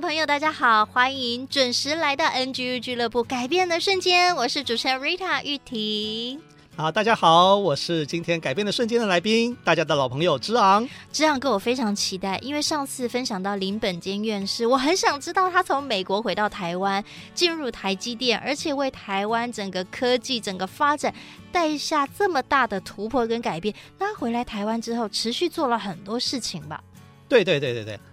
的朋友，大家好，欢迎准时来到 NGU 俱乐部，改变的瞬间，我是主持人 Rita 玉婷。好，大家好，我是今天改变的瞬间的来宾，大家的老朋友之昂。之昂哥，我非常期待，因为上次分享到林本坚院士，我很想知道他从美国回到台湾，进入台积电，而且为台湾整个科技整个发展带下这么大的突破跟改变。那他回来台湾之后，持续做了很多事情吧？对对对对对，好。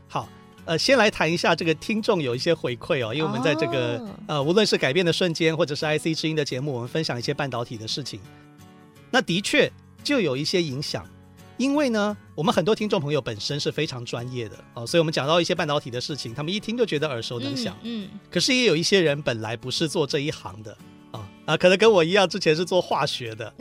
呃，先来谈一下这个听众有一些回馈哦，因为我们在这个、oh. 呃，无论是改变的瞬间，或者是 IC 之音的节目，我们分享一些半导体的事情，那的确就有一些影响，因为呢，我们很多听众朋友本身是非常专业的哦，所以我们讲到一些半导体的事情，他们一听就觉得耳熟能详，嗯，嗯，可是也有一些人本来不是做这一行的。啊，可能跟我一样，之前是做化学的，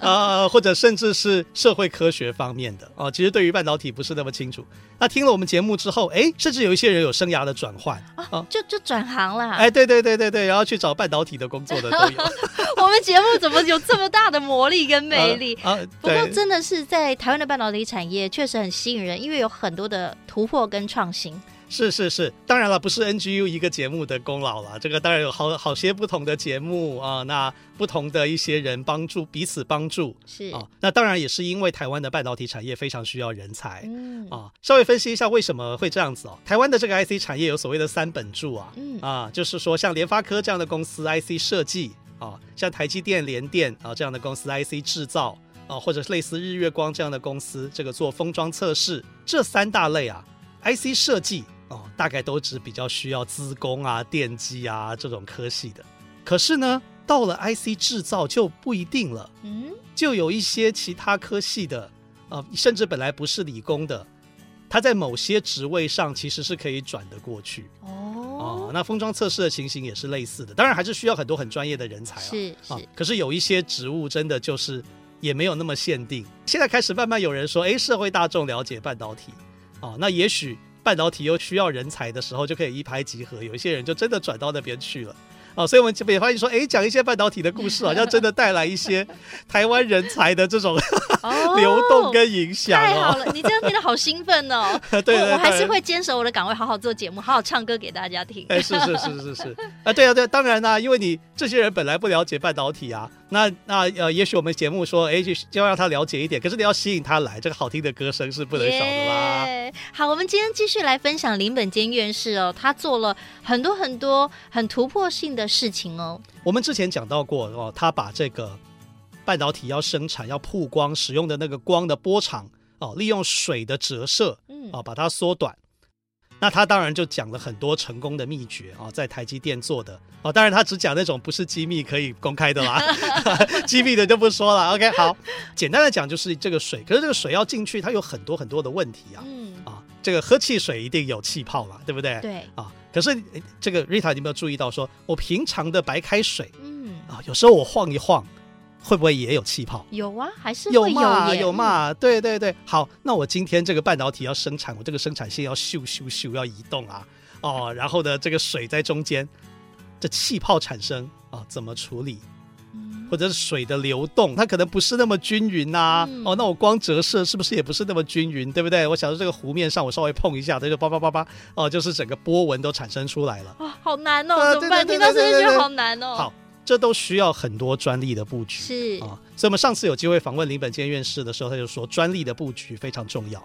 啊，或者甚至是社会科学方面的，哦，其实对于半导体不是那么清楚。那听了我们节目之后，哎，甚至有一些人有生涯的转换，啊，就就转行了，哎，对对对对对，然后去找半导体的工作的都有。我们节目怎么有这么大的魔力跟魅力？啊，啊不过真的是在台湾的半导体产业确实很吸引人，因为有很多的突破跟创新。是是是，当然了，不是 NGU 一个节目的功劳了。这个当然有好好些不同的节目啊，那不同的一些人帮助彼此帮助是啊，那当然也是因为台湾的半导体产业非常需要人才，嗯啊，稍微分析一下为什么会这样子哦。台湾的这个 IC 产业有所谓的三本柱啊，嗯啊，就是说像联发科这样的公司 IC 设计啊，像台积电、联电啊这样的公司 IC 制造啊，或者是类似日月光这样的公司，这个做封装测试，这三大类啊，IC 设计。哦，大概都只比较需要资工啊、电机啊这种科系的，可是呢，到了 IC 制造就不一定了。嗯，就有一些其他科系的，啊、呃，甚至本来不是理工的，他在某些职位上其实是可以转得过去。哦，呃、那封装测试的情形也是类似的，当然还是需要很多很专业的人才啊。是是、呃，可是有一些职务真的就是也没有那么限定。现在开始慢慢有人说，哎，社会大众了解半导体，啊、呃，那也许。半导体又需要人才的时候，就可以一拍即合，有一些人就真的转到那边去了。哦，所以我们也发现说，哎，讲一些半导体的故事，好像 真的带来一些台湾人才的这种、哦、流动跟影响、哦。太好了，你这样听得好兴奋哦！对，对，对，我还是会坚守我的岗位，好好做节目，好好唱歌给大家听。哎，是是是是是啊，对啊对啊，当然啦、啊，因为你这些人本来不了解半导体啊，那那呃，也许我们节目说，哎，就就要让他了解一点，可是你要吸引他来，这个好听的歌声是不能少的啦。Yeah. 好，我们今天继续来分享林本坚院士哦，他做了很多很多很突破性的事情哦，我们之前讲到过哦，他把这个半导体要生产要曝光使用的那个光的波长哦，利用水的折射，嗯，哦，把它缩短。那他当然就讲了很多成功的秘诀哦，在台积电做的哦，当然他只讲那种不是机密可以公开的啦，机密的就不说了。OK，好，简单的讲就是这个水，可是这个水要进去，它有很多很多的问题啊，嗯啊，这个喝汽水一定有气泡嘛，对不对？对啊。可是，这个 Rita，你有没有注意到说，说我平常的白开水，嗯啊，有时候我晃一晃，会不会也有气泡？有啊，还是会有，有嘛？有嘛？对对对，好，那我今天这个半导体要生产，我这个生产线要咻咻咻要移动啊，哦，然后呢，这个水在中间，这气泡产生啊，怎么处理？或者是水的流动，它可能不是那么均匀呐、啊。嗯、哦，那我光折射是不是也不是那么均匀，对不对？我想说这个湖面上，我稍微碰一下，它就叭叭叭叭，哦，就是整个波纹都产生出来了。哇，好难哦，怎么办？听到这些觉得好难哦。好，这都需要很多专利的布局。是啊、哦，所以我们上次有机会访问林本坚院士的时候，他就说专利的布局非常重要。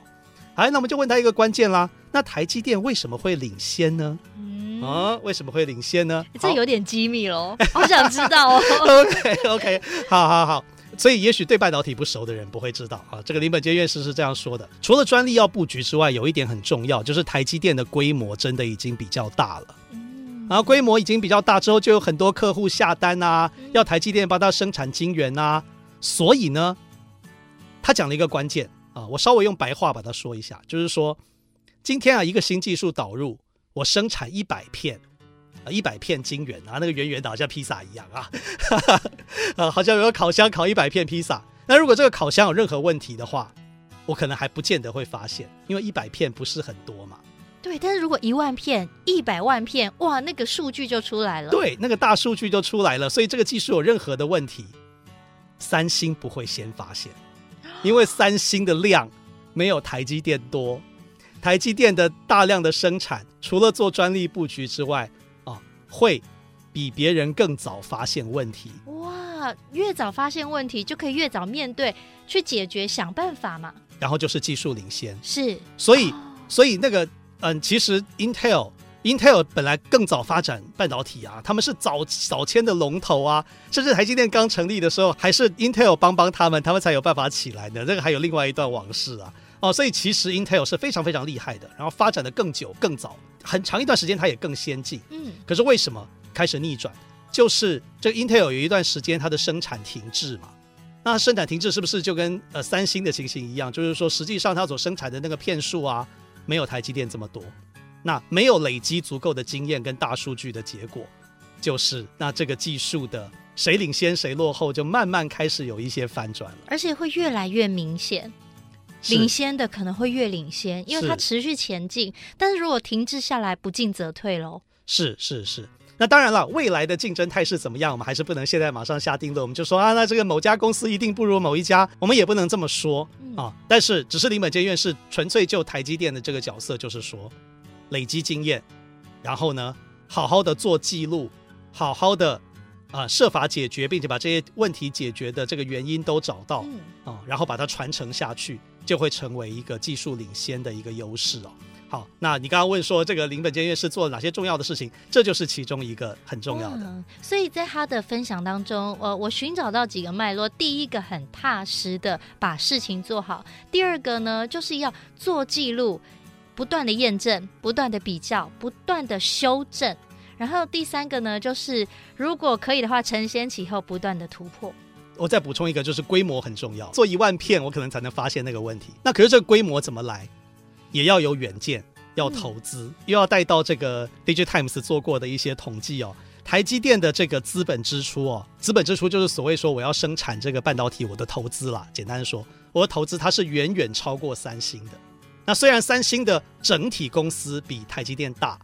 好，那我们就问他一个关键啦，那台积电为什么会领先呢？嗯啊，为什么会领先呢？这有点机密喽，好想知道哦。OK OK，好好好，所以也许对半导体不熟的人不会知道啊。这个林本坚院士是这样说的：除了专利要布局之外，有一点很重要，就是台积电的规模真的已经比较大了。嗯，然后规模已经比较大之后，就有很多客户下单啊，要台积电帮他生产晶圆啊。所以呢，他讲了一个关键啊，我稍微用白话把它说一下，就是说，今天啊，一个新技术导入。我生产一百片啊，一百片晶圆啊，那个圆圆的，好像披萨一样啊，啊，好像有个烤箱烤一百片披萨。那如果这个烤箱有任何问题的话，我可能还不见得会发现，因为一百片不是很多嘛。对，但是如果一万片、一百万片，哇，那个数据就出来了。对，那个大数据就出来了。所以这个技术有任何的问题，三星不会先发现，因为三星的量没有台积电多。台积电的大量的生产，除了做专利布局之外，啊，会比别人更早发现问题。哇，越早发现问题，就可以越早面对，去解决，想办法嘛。然后就是技术领先，是。所以，所以那个。嗯，其实 Intel Intel 本来更早发展半导体啊，他们是早早签的龙头啊，甚至台积电刚成立的时候，还是 Intel 帮帮他们，他们才有办法起来的。这个还有另外一段往事啊。哦，所以其实 Intel 是非常非常厉害的，然后发展的更久更早，很长一段时间它也更先进。嗯，可是为什么开始逆转？就是这个 Intel 有一段时间它的生产停滞嘛。那生产停滞是不是就跟呃三星的情形一样？就是说实际上它所生产的那个片数啊。没有台积电这么多，那没有累积足够的经验跟大数据的结果，就是那这个技术的谁领先谁落后，就慢慢开始有一些翻转了，而且会越来越明显。领先的可能会越领先，因为它持续前进。但是如果停滞下来，不进则退喽。是是是。那当然了，未来的竞争态势怎么样，我们还是不能现在马上下定论。我们就说啊，那这个某家公司一定不如某一家，我们也不能这么说啊。但是，只是林本坚院士纯粹就台积电的这个角色，就是说累积经验，然后呢，好好的做记录，好好的啊设法解决，并且把这些问题解决的这个原因都找到啊，然后把它传承下去，就会成为一个技术领先的一个优势哦。好，那你刚刚问说这个林本坚院士做了哪些重要的事情？这就是其中一个很重要的。嗯、所以在他的分享当中，我我寻找到几个脉络。第一个很踏实的把事情做好，第二个呢就是要做记录，不断的验证，不断的比较，不断的修正。然后第三个呢就是如果可以的话，承先启后，不断的突破。我再补充一个，就是规模很重要，做一万片我可能才能发现那个问题。那可是这个规模怎么来？也要有远见，要投资，嗯、又要带到这个 DigiTimes 做过的一些统计哦。台积电的这个资本支出哦，资本支出就是所谓说我要生产这个半导体，我的投资啦。简单的说，我的投资它是远远超过三星的。那虽然三星的整体公司比台积电大，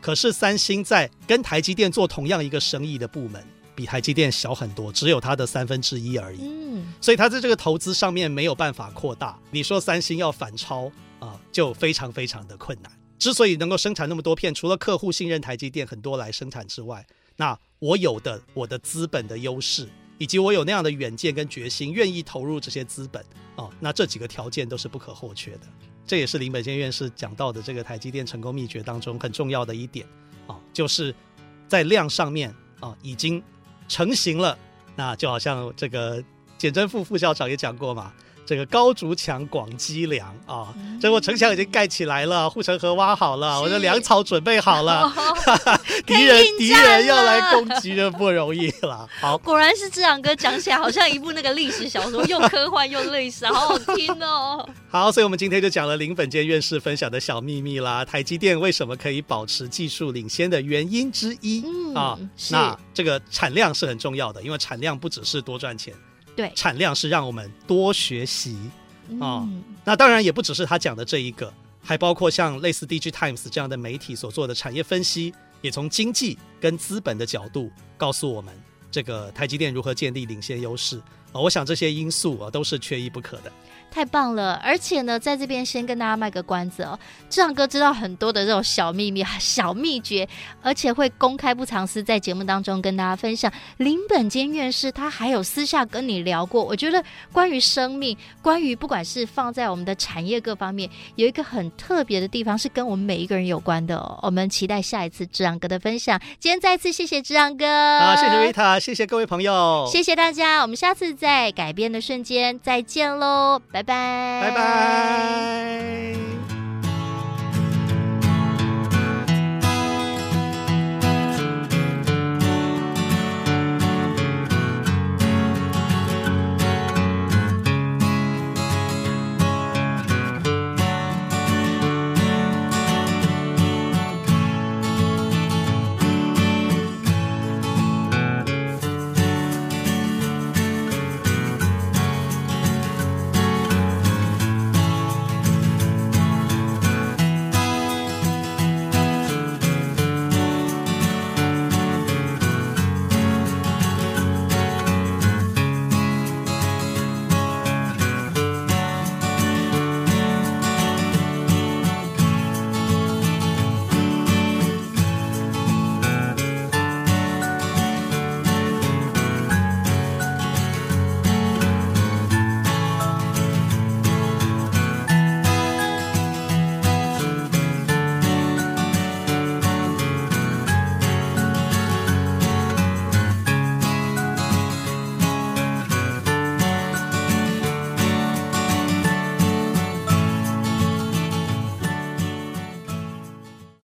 可是三星在跟台积电做同样一个生意的部门，比台积电小很多，只有它的三分之一而已。嗯，所以它在这个投资上面没有办法扩大。你说三星要反超？就非常非常的困难。之所以能够生产那么多片，除了客户信任台积电很多来生产之外，那我有的我的资本的优势，以及我有那样的远见跟决心，愿意投入这些资本啊，那这几个条件都是不可或缺的。这也是林本坚院士讲到的这个台积电成功秘诀当中很重要的一点啊，就是在量上面啊已经成型了。那就好像这个简政富副校长也讲过嘛。这个高筑墙，广积粮啊！这、嗯、我城墙已经盖起来了，护城河挖好了，我的粮草准备好了，敌、哦、人敌人要来攻击就不容易了。好，果然是志扬哥讲起来好像一部那个历史小说，又科幻又历史，好好听哦。好，所以我们今天就讲了林本坚院士分享的小秘密啦，台积电为什么可以保持技术领先的原因之一、嗯、啊。那这个产量是很重要的，因为产量不只是多赚钱。对，产量是让我们多学习啊、嗯哦。那当然也不只是他讲的这一个，还包括像类似 DigiTimes 这样的媒体所做的产业分析，也从经济跟资本的角度告诉我们，这个台积电如何建立领先优势啊、哦。我想这些因素啊都是缺一不可的。太棒了！而且呢，在这边先跟大家卖个关子哦，志昂哥知道很多的这种小秘密、小秘诀，而且会公开不藏私，在节目当中跟大家分享。林本坚院士他还有私下跟你聊过，我觉得关于生命，关于不管是放在我们的产业各方面，有一个很特别的地方是跟我们每一个人有关的哦。我们期待下一次志昂哥的分享。今天再次谢谢志昂哥，好，谢谢维塔，谢谢各位朋友，谢谢大家，我们下次在改变的瞬间再见喽。拜拜，拜拜。